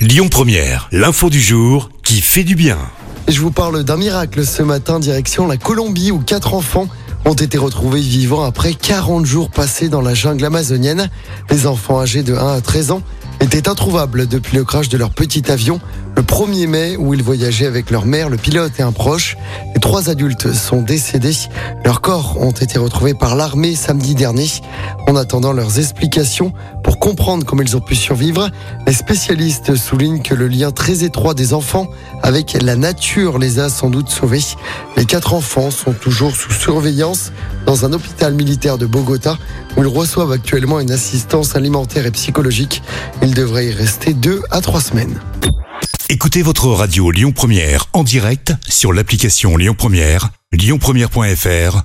Lyon Première, l'info du jour qui fait du bien. Je vous parle d'un miracle ce matin, direction la Colombie où quatre enfants ont été retrouvés vivants après 40 jours passés dans la jungle amazonienne. Les enfants âgés de 1 à 13 ans étaient introuvables depuis le crash de leur petit avion le 1er mai où ils voyageaient avec leur mère, le pilote et un proche. Les trois adultes sont décédés. Leurs corps ont été retrouvés par l'armée samedi dernier. En attendant leurs explications pour comprendre comment ils ont pu survivre, les spécialistes soulignent que le lien très étroit des enfants avec la nature les a sans doute sauvés. Les quatre enfants sont toujours sous surveillance dans un hôpital militaire de Bogota où ils reçoivent actuellement une assistance alimentaire et psychologique. Ils devraient y rester deux à trois semaines. Écoutez votre radio Lyon Première en direct sur l'application Lyon Première, lyonpremière.fr